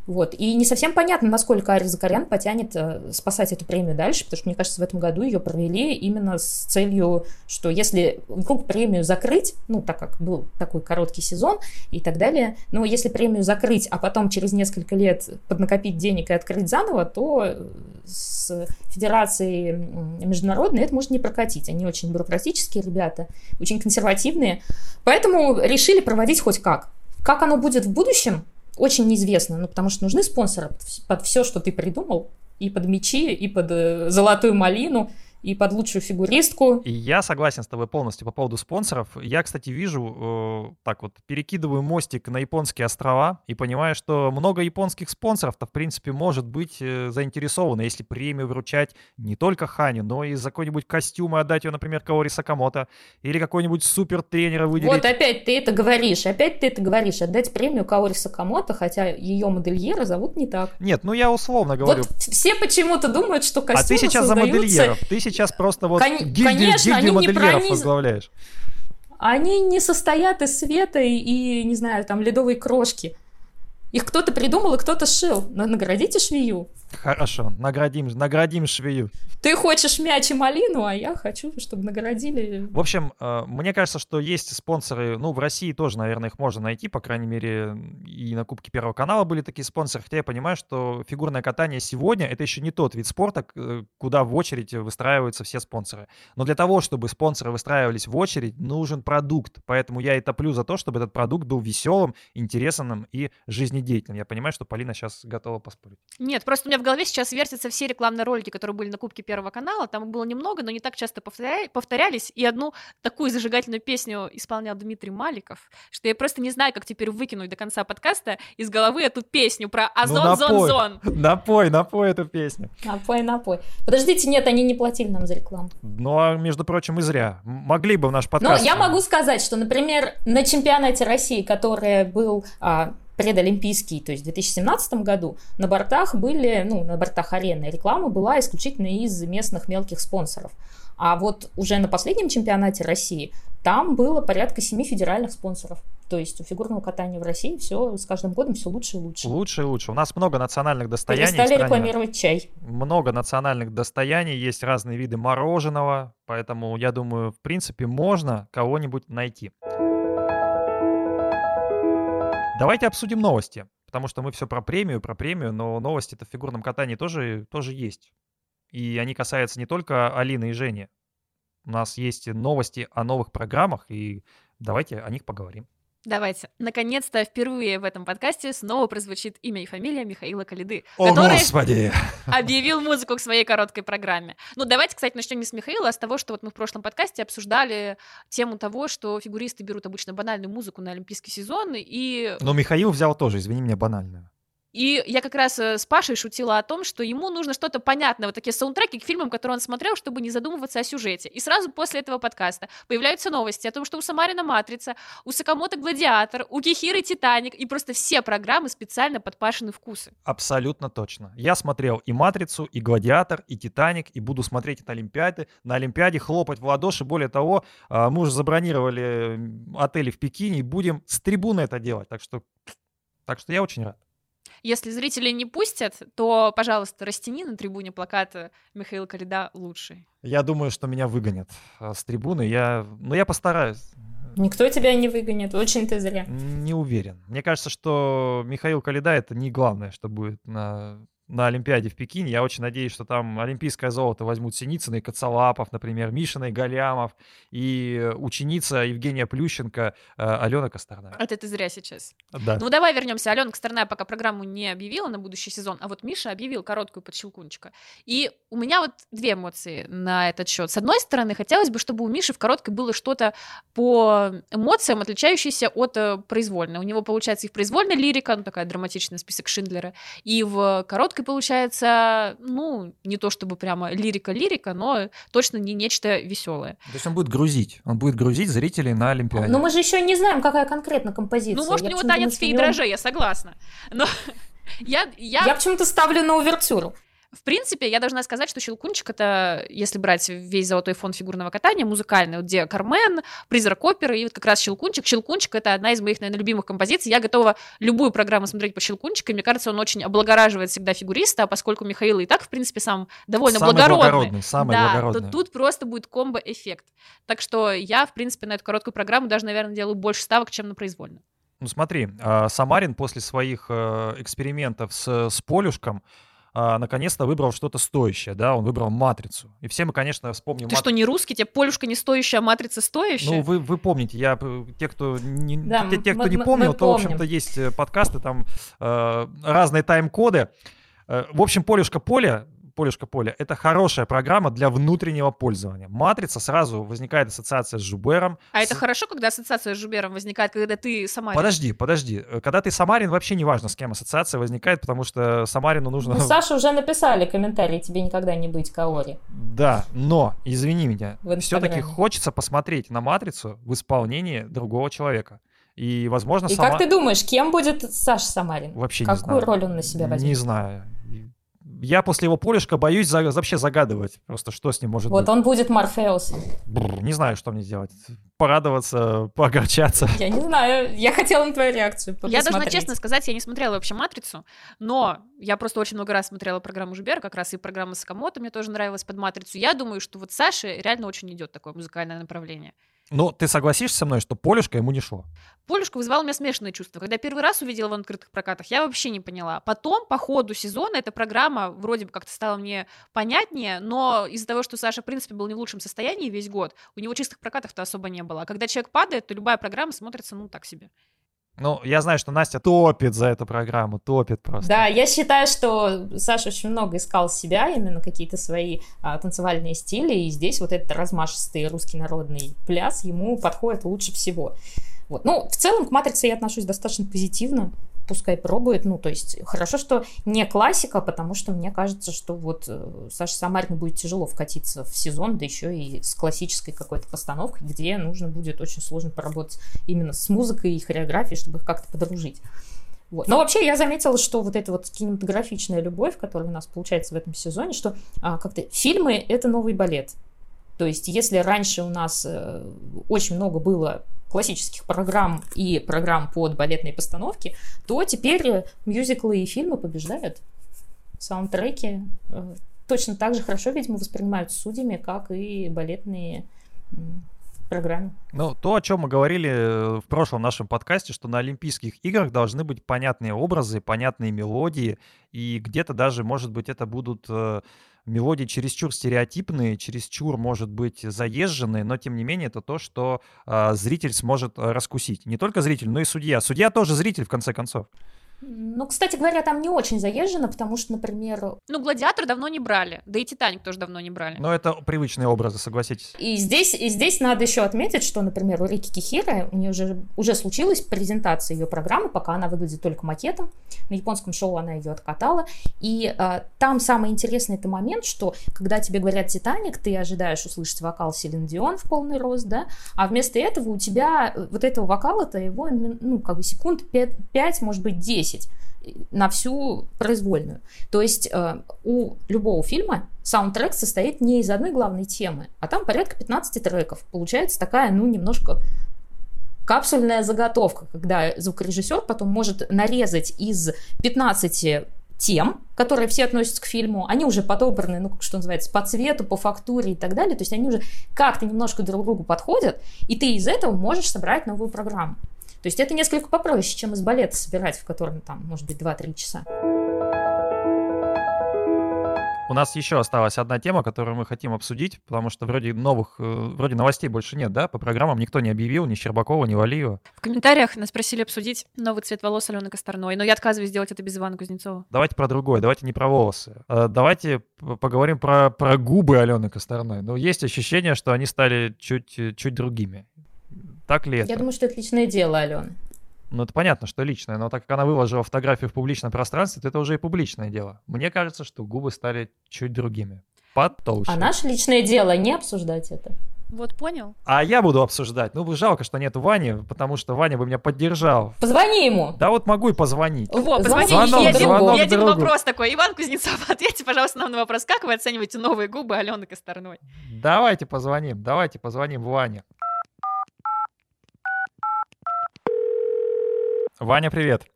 Вот. И не совсем понятно, насколько Арис Закарян потянет э, спасать эту премию дальше, потому что, мне кажется, в этом году ее провели именно с целью, что если вдруг премию закрыть, ну, так как был такой короткий сезон и так далее, но если премию закрыть, а потом через несколько лет поднакопить денег и открыть заново, то с Федерацией международной это может не прокатить. Они очень бюрократические ребята, очень консервативные, поэтому решили проводить хоть как. Как оно будет в будущем, очень неизвестно, ну, потому что нужны спонсоры под, все, что ты придумал, и под мечи, и под э, золотую малину, и под лучшую фигуристку. И я согласен с тобой полностью по поводу спонсоров. Я, кстати, вижу, э, так вот, перекидываю мостик на японские острова и понимаю, что много японских спонсоров-то, в принципе, может быть э, заинтересованы, если премию вручать не только Хане, но и за какой-нибудь костюм и отдать ее, например, Каори Сакамото, или какой-нибудь супер тренера выделить. Вот опять ты это говоришь, опять ты это говоришь, отдать премию Каори Сакамото, хотя ее модельера зовут не так. Нет, ну я условно говорю. Вот все почему-то думают, что костюмы А ты сейчас за модельеров, ты сейчас просто вот Кон- гильдию, конечно, гильдию они не модельеров прониз- возглавляешь. Они не состоят из света и, и, не знаю, там, ледовой крошки. Их кто-то придумал и кто-то сшил. На- Наградите швею. Хорошо, наградим, наградим швею. Ты хочешь мяч и малину, а я хочу, чтобы наградили... В общем, э, мне кажется, что есть спонсоры, ну, в России тоже, наверное, их можно найти, по крайней мере, и на Кубке Первого канала были такие спонсоры, хотя я понимаю, что фигурное катание сегодня — это еще не тот вид спорта, э, куда в очередь выстраиваются все спонсоры. Но для того, чтобы спонсоры выстраивались в очередь, нужен продукт, поэтому я и топлю за то, чтобы этот продукт был веселым, интересным и жизнедеятельным. Я понимаю, что Полина сейчас готова поспорить. Нет, просто у меня в голове сейчас вертятся все рекламные ролики, которые были на Кубке Первого канала. Там их было немного, но не так часто повторя- повторялись. И одну такую зажигательную песню исполнял Дмитрий Маликов, что я просто не знаю, как теперь выкинуть до конца подкаста из головы эту песню про Ну, Озон, Зон, напой. Зон. Напой, напой эту песню. Напой, напой. Подождите, нет, они не платили нам за рекламу. Ну, а между прочим, и зря. Могли бы в наш Но подкаст... я могу сказать, что, например, на чемпионате России, который был а, предолимпийский, то есть в 2017 году, на бортах были, ну, на бортах арены реклама была исключительно из местных мелких спонсоров. А вот уже на последнем чемпионате России там было порядка семи федеральных спонсоров. То есть у фигурного катания в России все с каждым годом все лучше и лучше. Лучше и лучше. У нас много национальных достояний Перестали рекламировать чай. Много национальных достояний, есть разные виды мороженого, поэтому я думаю, в принципе, можно кого-нибудь найти. Давайте обсудим новости, потому что мы все про премию, про премию, но новости-то в фигурном катании тоже, тоже есть. И они касаются не только Алины и Жени. У нас есть новости о новых программах, и давайте о них поговорим. Давайте. Наконец-то впервые в этом подкасте снова прозвучит имя и фамилия Михаила Калиды, О, который Господи! объявил музыку к своей короткой программе. Ну, давайте, кстати, начнем не с Михаила, а с того, что вот мы в прошлом подкасте обсуждали тему того, что фигуристы берут обычно банальную музыку на олимпийский сезон, и Но Михаил взял тоже, извини меня, банальную. И я как раз э, с Пашей шутила о том, что ему нужно что-то понятное, вот такие саундтреки к фильмам, которые он смотрел, чтобы не задумываться о сюжете. И сразу после этого подкаста появляются новости о том, что у Самарина Матрица, у Сакамото Гладиатор, у Кихиры Титаник, и просто все программы специально под Пашины вкусы. Абсолютно точно. Я смотрел и «Матрицу», и «Гладиатор», и «Титаник», и буду смотреть это Олимпиады. На Олимпиаде хлопать в ладоши. Более того, а, мы уже забронировали отели в Пекине и будем с трибуны это делать. Так что, так что я очень рад. Если зрители не пустят, то, пожалуйста, растяни на трибуне плаката Михаила Калида лучший. Я думаю, что меня выгонят а, с трибуны. Я, ну, я постараюсь. Никто тебя не выгонит, очень ты зря. Не уверен. Мне кажется, что Михаил Калида это не главное, что будет на на Олимпиаде в Пекине. Я очень надеюсь, что там олимпийское золото возьмут Синицыны и Коцалапов, например, Мишина и Галямов, и ученица Евгения Плющенко э, Алена Косторная. Это ты зря сейчас. Да. Ну, давай вернемся. Алена Косторная пока программу не объявила на будущий сезон, а вот Миша объявил короткую под Щелкунчика. И у меня вот две эмоции на этот счет. С одной стороны, хотелось бы, чтобы у Миши в короткой было что-то по эмоциям, отличающееся от э, произвольной. У него получается и в произвольной лирика, ну, такая драматичная, список Шиндлера, и в короткой получается, ну, не то чтобы прямо лирика-лирика, но точно не нечто веселое. То есть он будет грузить, он будет грузить зрителей на Олимпиаде. Но мы же еще не знаем, какая конкретно композиция. Ну, может, Я у него танец феи дрожжей, я согласна. Но я, я, Я почему-то ставлю на увертюру. В принципе, я должна сказать, что «Щелкунчик» — это, если брать весь золотой фонд фигурного катания, музыкальный, вот где «Кармен», «Призрак оперы» и вот как раз «Щелкунчик». «Щелкунчик» — это одна из моих, наверное, любимых композиций. Я готова любую программу смотреть по «Щелкунчику», и мне кажется, он очень облагораживает всегда фигуриста, а поскольку Михаил и так, в принципе, сам довольно самый благородный. благородный, самый да, благородный. то тут просто будет комбо-эффект. Так что я, в принципе, на эту короткую программу даже, наверное, делаю больше ставок, чем на произвольную. Ну смотри, а, Самарин после своих э, экспериментов с, с Полюшком а, наконец-то выбрал что-то стоящее, да, он выбрал «Матрицу». И все мы, конечно, вспомним... Ты «Мат- что, не русский? Тебе полюшка не стоящая, а матрица стоящая? Ну, вы, вы помните, я, п- те, кто не, Да, те, те, кто мы- не помнил, то, в общем-то, есть э, подкасты, там э, разные тайм-коды. Э, в общем, Полюшка Поле, Полюшка Поле, это хорошая программа для внутреннего пользования. Матрица, сразу возникает ассоциация с Жубером. А это с- хорошо, когда ассоциация с Жубером возникает, когда ты сама... Подожди, подожди. Э, Когда ты Самарин, вообще не важно, с кем ассоциация возникает, потому что Самарину нужно... Ну, Саша уже написали комментарий, тебе никогда не быть Каори. Да, но, извини меня, все-таки хочется посмотреть на Матрицу в исполнении другого человека. И, возможно, И сама... как ты думаешь, кем будет Саша Самарин? Вообще не Какую знаю. роль он на себя возьмет? Не знаю. Я после его полюшка боюсь за- вообще загадывать. Просто что с ним может Вот быть. он будет Морфеусом. Бррр, не знаю, что мне делать. Порадоваться, поогорчаться. Я не знаю, я хотела на твою реакцию Я должна честно сказать, я не смотрела вообще «Матрицу», но я просто очень много раз смотрела программу Жубера, как раз и программа Сакамото мне тоже нравилась под «Матрицу». Я думаю, что вот Саше реально очень идет такое музыкальное направление. Но ты согласишься со мной, что полюшка ему не шло? Полюшка вызывала у меня смешанные чувства. Когда первый раз увидела в открытых прокатах, я вообще не поняла. Потом, по ходу сезона, эта программа вроде бы как-то стала мне понятнее, но из-за того, что Саша, в принципе, был не в лучшем состоянии весь год, у него чистых прокатов-то особо не было. А когда человек падает, то любая программа смотрится, ну, так себе. Ну, я знаю, что Настя топит за эту программу, топит просто. Да, я считаю, что Саша очень много искал себя, именно какие-то свои а, танцевальные стили, и здесь вот этот размашистый русский народный пляс ему подходит лучше всего. Вот. Ну, в целом к «Матрице» я отношусь достаточно позитивно, пускай пробует, ну, то есть хорошо, что не классика, потому что мне кажется, что вот э, Саше Самарину будет тяжело вкатиться в сезон, да еще и с классической какой-то постановкой, где нужно будет очень сложно поработать именно с музыкой и хореографией, чтобы их как-то подружить. Вот. Но вообще я заметила, что вот эта вот кинематографичная любовь, которая у нас получается в этом сезоне, что а, как-то фильмы — это новый балет. То есть если раньше у нас э, очень много было классических программ и программ под балетные постановки, то теперь э, мюзиклы и фильмы побеждают. Саундтреки э, точно так же хорошо, видимо, воспринимаются судьями, как и балетные м, программы. Ну, то, о чем мы говорили э, в прошлом нашем подкасте, что на Олимпийских играх должны быть понятные образы, понятные мелодии, и где-то даже, может быть, это будут мелодии чересчур стереотипные, чересчур, может быть, заезженные, но, тем не менее, это то, что э, зритель сможет э, раскусить. Не только зритель, но и судья. Судья тоже зритель, в конце концов. Ну, кстати говоря, там не очень заезжено, потому что, например, Ну, «Гладиатор» давно не брали, да и «Титаник» тоже давно не брали. Но это привычные образы, согласитесь. И здесь, и здесь надо еще отметить, что, например, у Рики Кихира, у нее уже, уже случилась презентация ее программы, пока она выглядит только макетом. На японском шоу она ее откатала. И а, там самый интересный это момент, что когда тебе говорят «Титаник», ты ожидаешь услышать вокал Селин Дион в полный рост, да, а вместо этого у тебя э, вот этого вокала-то его, ну, как бы секунд 5, 5 может быть, 10 на всю произвольную. То есть э, у любого фильма саундтрек состоит не из одной главной темы, а там порядка 15 треков. Получается такая, ну, немножко капсульная заготовка, когда звукорежиссер потом может нарезать из 15 тем, которые все относятся к фильму, они уже подобраны, ну, что называется, по цвету, по фактуре и так далее, то есть они уже как-то немножко друг другу подходят, и ты из этого можешь собрать новую программу. То есть это несколько попроще, чем из балета собирать, в котором там, может быть, 2-3 часа. У нас еще осталась одна тема, которую мы хотим обсудить, потому что вроде новых, э, вроде новостей больше нет, да? По программам никто не объявил, ни Щербакова, ни Валиева. В комментариях нас просили обсудить новый цвет волос Алены Косторной, но я отказываюсь сделать это без Ивана Кузнецова. Давайте про другое, давайте не про волосы. Э, давайте поговорим про, про губы Алены Косторной. Ну, есть ощущение, что они стали чуть, чуть другими. Так ли это? Я думаю, что это личное дело Алены. Ну, это понятно, что личное, но так как она выложила фотографию в публичном пространстве, то это уже и публичное дело. Мне кажется, что губы стали чуть другими. Потолще. А наше личное дело не обсуждать это. Вот понял. А я буду обсуждать. Ну, жалко, что нет Вани, потому что Ваня бы меня поддержал. Позвони ему. Да вот могу и позвонить. Во, позвони. Звонок, один, звонок и один вопрос такой. Иван Кузнецов, ответьте, пожалуйста, нам на вопрос. Как вы оцениваете новые губы Алены Косторной? Давайте позвоним, давайте позвоним Ване. Ваня, привет.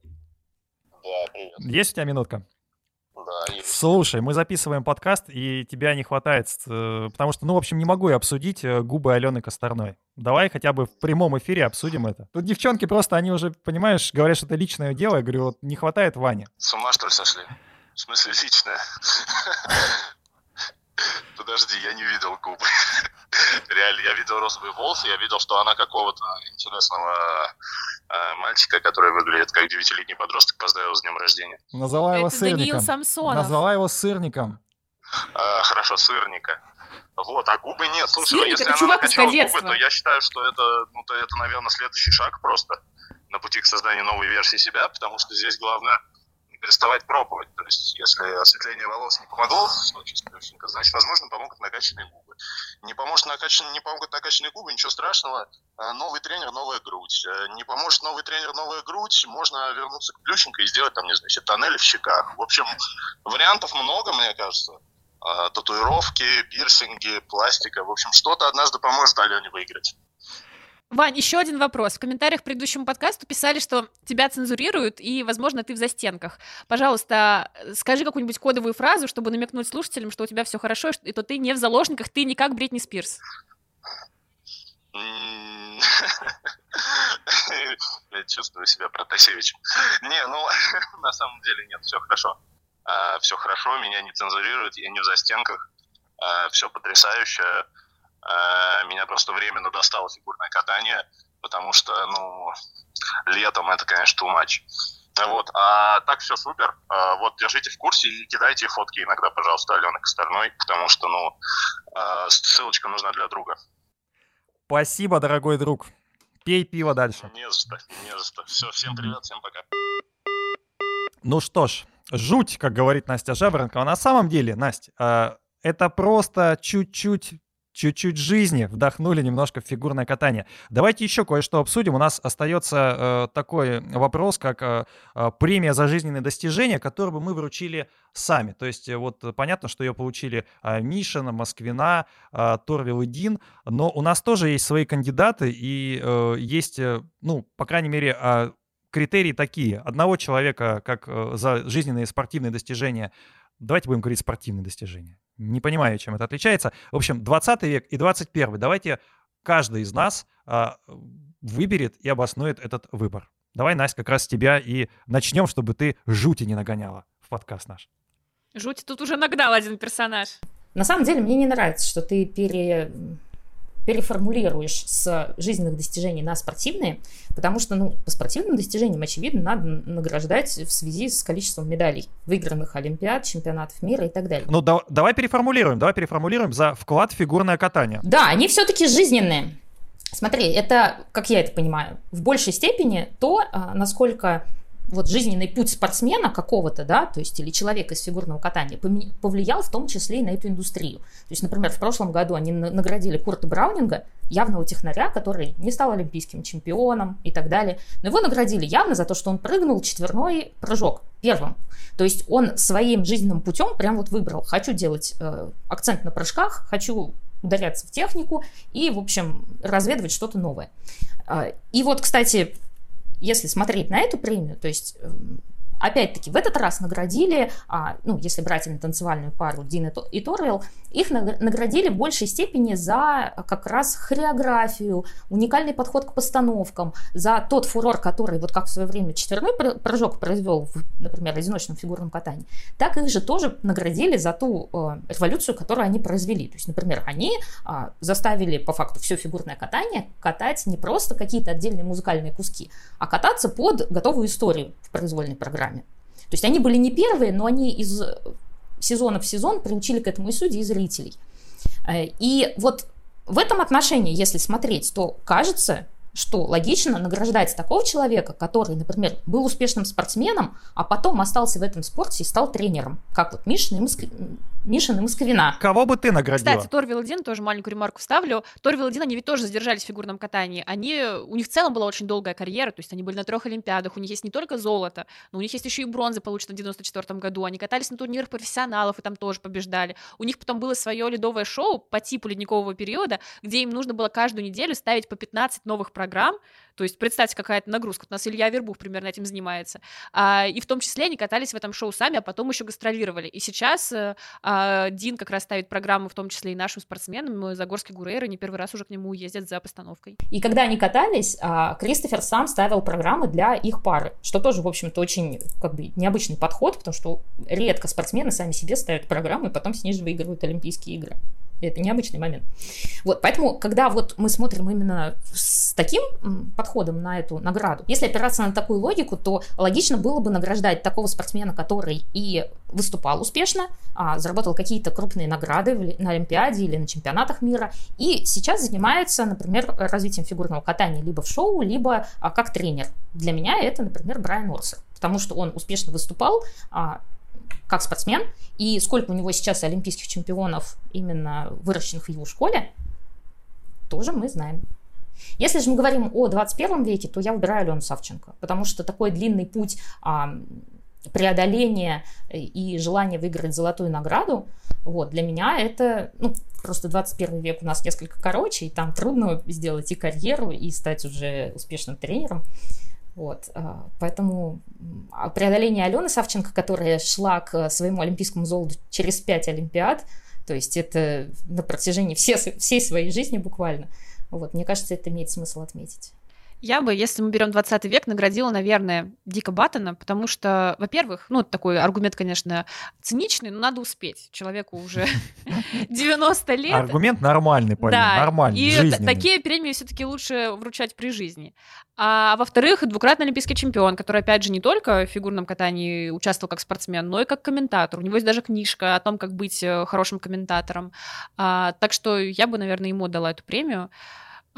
Да, привет. Есть у тебя минутка? Да, есть. Слушай, мы записываем подкаст, и тебя не хватает, э, потому что, ну, в общем, не могу я обсудить э, губы Алены Косторной. Давай хотя бы в прямом эфире обсудим это. Тут девчонки просто, они уже, понимаешь, говорят, что это личное дело. Я говорю, вот не хватает Вани. С ума что ли сошли? В смысле личное? Подожди, я не видел губы. Реально, я видел розовые волосы, я видел, что она какого-то интересного э, мальчика, который выглядит как девятилетний подросток, поздравил с днем рождения. Назвала его Это сырником. Самсонов. Назвала его сырником. Хорошо, сырника. Вот, а губы нет. Слушай, ну, Сырник если она чувак накачала губы, то я считаю, что это, ну, то это, наверное, следующий шаг просто на пути к созданию новой версии себя, потому что здесь главное переставать пробовать. То есть, если осветление волос не помогло в случае с плюсинка, значит, возможно, помогут накачанные губы. Не, поможет накачан... не помогут накачанные губы, ничего страшного. Э, Новый тренер, новая грудь. Э, Не поможет новый тренер, новая грудь, можно вернуться к плющенко и сделать там, не знаю, тоннели в щеках. В общем, вариантов много, мне кажется. Э, Татуировки, пирсинги, пластика. В общем, что-то однажды поможет Алене выиграть. Вань, еще один вопрос. В комментариях к предыдущему подкасту писали, что тебя цензурируют, и, возможно, ты в застенках. Пожалуйста, скажи какую-нибудь кодовую фразу, чтобы намекнуть слушателям, что у тебя все хорошо, и то ты не в заложниках, ты не как Бритни Спирс. Я чувствую себя Протасевичем. Не, ну, на самом деле нет, все хорошо. Все хорошо, меня не цензурируют, я не в застенках. Все потрясающе. А, Меня просто временно достало фигурное катание, потому что, ну, летом это, конечно, too much. Вот, а так все супер. А, Вот, держите в курсе и кидайте фотки иногда, пожалуйста, Алены Косторной, потому что, ну, а, ссылочка нужна для друга. Спасибо, дорогой друг. Пей пиво дальше. Не за что, не за что. Все, всем привет, всем пока. Ну что ж, жуть, как говорит Настя Жабренко. А на самом деле, Настя, это просто чуть-чуть чуть-чуть жизни вдохнули немножко в фигурное катание. Давайте еще кое-что обсудим. У нас остается э, такой вопрос, как э, э, премия за жизненные достижения, которую бы мы вручили сами. То есть э, вот понятно, что ее получили э, Мишина, Москвина, э, Торвил и Дин, но у нас тоже есть свои кандидаты и э, есть, э, ну, по крайней мере, э, критерии такие. Одного человека, как э, за жизненные спортивные достижения, давайте будем говорить спортивные достижения. Не понимаю, чем это отличается. В общем, 20 век и 21. Давайте каждый из нас а, выберет и обоснует этот выбор. Давай, Настя, как раз с тебя и начнем, чтобы ты жути не нагоняла в подкаст наш. Жуть, тут уже нагнал один персонаж. На самом деле мне не нравится, что ты пере... переформулируешь с жизненных достижений на спортивные, потому что ну, по спортивным достижениям, очевидно, надо награждать в связи с количеством медалей, выигранных Олимпиад, чемпионатов мира и так далее. Ну, да- давай переформулируем, давай переформулируем за вклад в фигурное катание. Да, они все-таки жизненные. Смотри, это, как я это понимаю, в большей степени то, а, насколько вот жизненный путь спортсмена какого-то, да, то есть или человека из фигурного катания повлиял в том числе и на эту индустрию. То есть, например, в прошлом году они на- наградили Курта Браунинга, явного технаря, который не стал олимпийским чемпионом и так далее. Но его наградили явно за то, что он прыгнул четверной прыжок первым. То есть он своим жизненным путем прям вот выбрал, хочу делать э, акцент на прыжках, хочу ударяться в технику и, в общем, разведывать что-то новое. А, И вот, кстати, если смотреть на эту премию, то есть эм, опять-таки, в этот раз наградили, а, ну, если брать именно танцевальную пару Дин и Торвилл, их наградили в большей степени за как раз хореографию, уникальный подход к постановкам, за тот фурор, который, вот как в свое время четверной прыжок произвел, в, например, одиночном фигурном катании, так их же тоже наградили за ту э, революцию, которую они произвели. То есть, например, они э, заставили по факту все фигурное катание катать не просто какие-то отдельные музыкальные куски, а кататься под готовую историю в произвольной программе. То есть они были не первые, но они из сезона в сезон приучили к этому и судей, и зрителей. Э, и вот в этом отношении, если смотреть, то кажется, что логично награждать такого человека, который, например, был успешным спортсменом, а потом остался в этом спорте и стал тренером, как вот Мишин и, Моск... Мишин и Московина. Кого бы ты наградила? Кстати, Тор Вилдин, тоже маленькую ремарку вставлю. Тор Вилдин, они ведь тоже задержались в фигурном катании. Они, у них в целом была очень долгая карьера, то есть они были на трех Олимпиадах, у них есть не только золото, но у них есть еще и бронза, получена в 94 году. Они катались на турнирах профессионалов и там тоже побеждали. У них потом было свое ледовое шоу по типу ледникового периода, где им нужно было каждую неделю ставить по 15 новых программ, то есть представьте, какая-то нагрузка. У нас Илья Вербух примерно этим занимается. А, и в том числе они катались в этом шоу сами, а потом еще гастролировали. И сейчас а, а, Дин как раз ставит программу, в том числе и нашим спортсменам. Загорский Гурейры не первый раз уже к нему ездят за постановкой. И когда они катались, а, Кристофер сам ставил программы для их пары, что тоже, в общем-то, очень как бы необычный подход, потому что редко спортсмены сами себе ставят программы и потом с ней же выигрывают Олимпийские игры. Это необычный момент. Вот, поэтому, когда вот мы смотрим именно с таким подходом на эту награду, если опираться на такую логику, то логично было бы награждать такого спортсмена, который и выступал успешно, а, заработал какие-то крупные награды на Олимпиаде или на чемпионатах мира, и сейчас занимается, например, развитием фигурного катания либо в шоу, либо а, как тренер. Для меня это, например, Брайан Орсер, потому что он успешно выступал, а, как спортсмен, и сколько у него сейчас олимпийских чемпионов именно выращенных в его школе, тоже мы знаем. Если же мы говорим о 21 веке, то я выбираю Алену Савченко, потому что такой длинный путь а, преодоления и желания выиграть золотую награду, вот, для меня это, ну, просто 21 век у нас несколько короче, и там трудно сделать и карьеру, и стать уже успешным тренером. Вот, а, поэтому преодоление Алены Савченко, которая шла к своему олимпийскому золоту через пять Олимпиад, то есть это на протяжении всей, всей своей жизни буквально, вот, мне кажется, это имеет смысл отметить. Я бы, если мы берем 20 век, наградила, наверное, Дика Баттона, потому что, во-первых, ну, такой аргумент, конечно, циничный, но надо успеть. Человеку уже 90 лет. Аргумент нормальный, Полин, да, нормальный, и жизненный. такие премии все таки лучше вручать при жизни. А во-вторых, двукратный олимпийский чемпион, который, опять же, не только в фигурном катании участвовал как спортсмен, но и как комментатор. У него есть даже книжка о том, как быть э, хорошим комментатором. А, так что я бы, наверное, ему дала эту премию.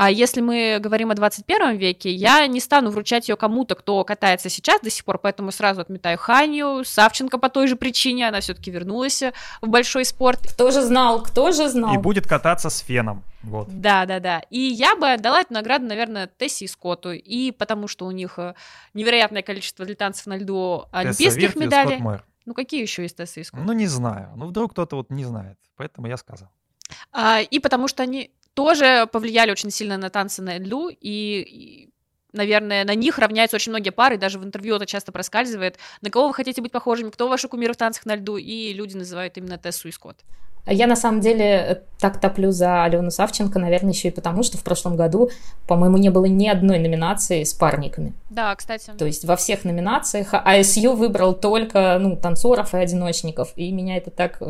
А если мы говорим о 21 веке, я не стану вручать ее кому-то, кто катается сейчас до сих пор, поэтому сразу отметаю Ханю, Савченко по той же причине, она все-таки вернулась в большой спорт. Кто же знал, кто же знал. И будет кататься с феном. Вот. Да, да, да. И я бы отдала эту награду, наверное, Тесси и Скотту. И потому что у них э, невероятное количество летанцев на льду олимпийских медалей. Ну, какие еще есть Тесса и Скотт? Ну, не знаю. Ну, вдруг кто-то вот не знает. Поэтому я сказал. А, и потому что они тоже повлияли очень сильно на танцы на льду, и, и наверное, на них равняются очень многие пары, даже в интервью это часто проскальзывает. На кого вы хотите быть похожими, кто ваши кумиры в танцах на льду, и люди называют именно Тессу и Скотт. Я на самом деле э, так топлю за Алену Савченко, наверное, еще и потому, что в прошлом году, по-моему, не было ни одной номинации с парниками. Да, кстати. То есть во всех номинациях АСЮ выбрал только ну, танцоров и одиночников, и меня это так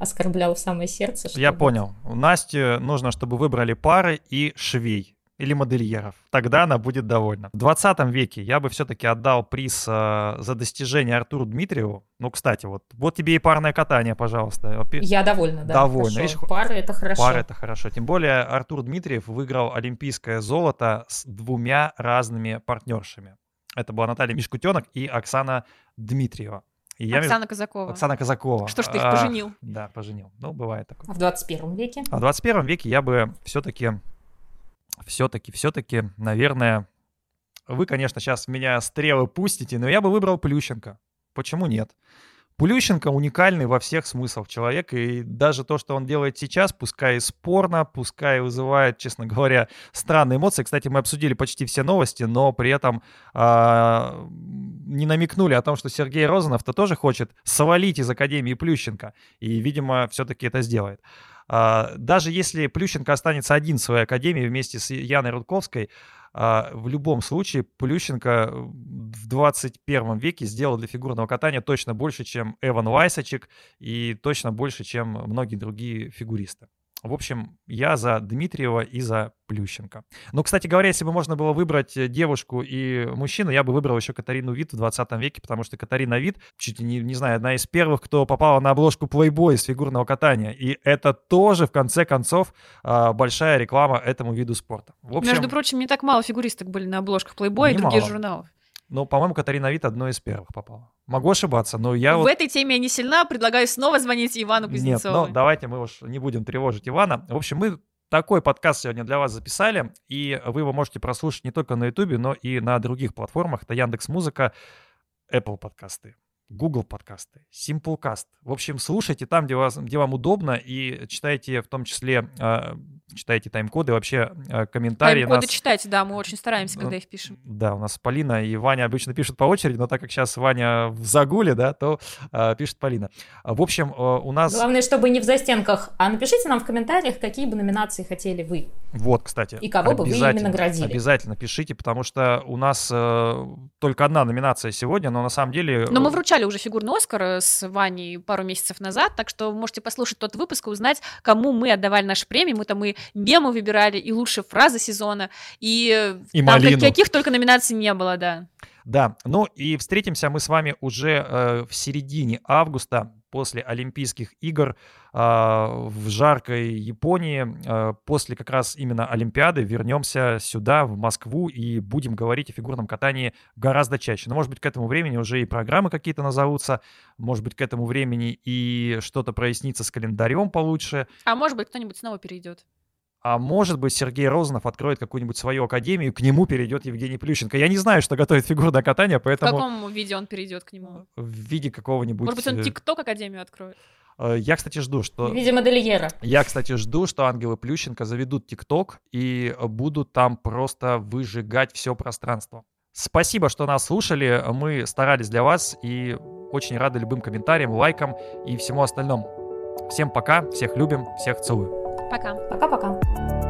оскорбляло в самое сердце. Что... Я понял. У Насти нужно, чтобы выбрали пары и швей или модельеров. Тогда она будет довольна. В 20 веке я бы все-таки отдал приз э, за достижение Артуру Дмитриеву. Ну, кстати, вот, вот тебе и парное катание, пожалуйста. Я довольна, да. Довольна. Видишь, пары это хорошо. Пары это хорошо. Тем более Артур Дмитриев выиграл олимпийское золото с двумя разными партнершами. Это была Наталья Мишкутенок и Оксана Дмитриева. И я... Оксана Казакова. Оксана Казакова. Что ж ты их поженил? А, да, поженил. Ну, бывает такое. А в 21 веке? А в 21 веке я бы все-таки все-таки, все-таки, наверное, вы, конечно, сейчас меня стрелы пустите, но я бы выбрал Плющенко. Почему нет? Плющенко уникальный во всех смыслах человек, и даже то, что он делает сейчас, пускай спорно, пускай вызывает, честно говоря, странные эмоции. Кстати, мы обсудили почти все новости, но при этом э, не намекнули о том, что Сергей Розанов-то тоже хочет свалить из Академии Плющенко, и, видимо, все-таки это сделает. Э, даже если Плющенко останется один в своей Академии вместе с Яной Рудковской, а, в любом случае Плющенко в 21 веке сделал для фигурного катания точно больше, чем Эван Вайсачек и точно больше, чем многие другие фигуристы. В общем, я за Дмитриева и за Плющенко. Ну, кстати говоря, если бы можно было выбрать э, девушку и мужчину, я бы выбрал еще Катарину Вид в 20 веке, потому что Катарина Вид, чуть ли не, не знаю, одна из первых, кто попала на обложку Playboy из фигурного катания. И это тоже, в конце концов, а, большая реклама этому виду спорта. В общем, Между прочим, не так мало фигуристок были на обложках Playboy и других журналов. Ну, по-моему, Катарина Вит одной из первых попала. Могу ошибаться, но я В вот... этой теме я не сильна, предлагаю снова звонить Ивану Кузнецову. Нет, ну давайте мы уж не будем тревожить Ивана. В общем, мы такой подкаст сегодня для вас записали, и вы его можете прослушать не только на Ютубе, но и на других платформах. Это Яндекс Музыка, Apple подкасты, Google подкасты, Simplecast. В общем, слушайте там, где, вас, где вам удобно, и читайте в том числе читаете тайм-коды, вообще э, комментарии. Тайм-коды нас... читайте, да, мы очень стараемся, когда их пишем. Да, у нас Полина и Ваня обычно пишут по очереди, но так как сейчас Ваня в загуле, да, то э, пишет Полина. В общем, э, у нас... Главное, чтобы не в застенках, а напишите нам в комментариях, какие бы номинации хотели вы. Вот, кстати. И кого бы вы ими наградили. Обязательно пишите, потому что у нас э, только одна номинация сегодня, но на самом деле... Но мы вручали уже фигурный Оскар э, с Ваней пару месяцев назад, так что можете послушать тот выпуск и узнать, кому мы отдавали наши премии. Мы там и мемы выбирали, и лучшие фразы сезона, и, и там малину. каких только номинаций не было, да. Да, ну и встретимся мы с вами уже э, в середине августа после Олимпийских игр э, в жаркой Японии. Э, после как раз именно Олимпиады вернемся сюда, в Москву, и будем говорить о фигурном катании гораздо чаще. Но, может быть, к этому времени уже и программы какие-то назовутся, может быть, к этому времени и что-то прояснится с календарем получше. А может быть, кто-нибудь снова перейдет. А может быть, Сергей Розанов откроет какую-нибудь свою академию, к нему перейдет Евгений Плющенко. Я не знаю, что готовит фигурное катание, поэтому... В каком виде он перейдет к нему? В виде какого-нибудь... Может быть, он э, ТикТок Академию откроет? Э, я, кстати, жду, что... В виде модельера. Я, кстати, жду, что ангелы Плющенко заведут ТикТок и будут там просто выжигать все пространство. Спасибо, что нас слушали. Мы старались для вас и очень рады любым комментариям, лайкам и всему остальному. Всем пока, всех любим, всех целую. Пока. Пока-пока.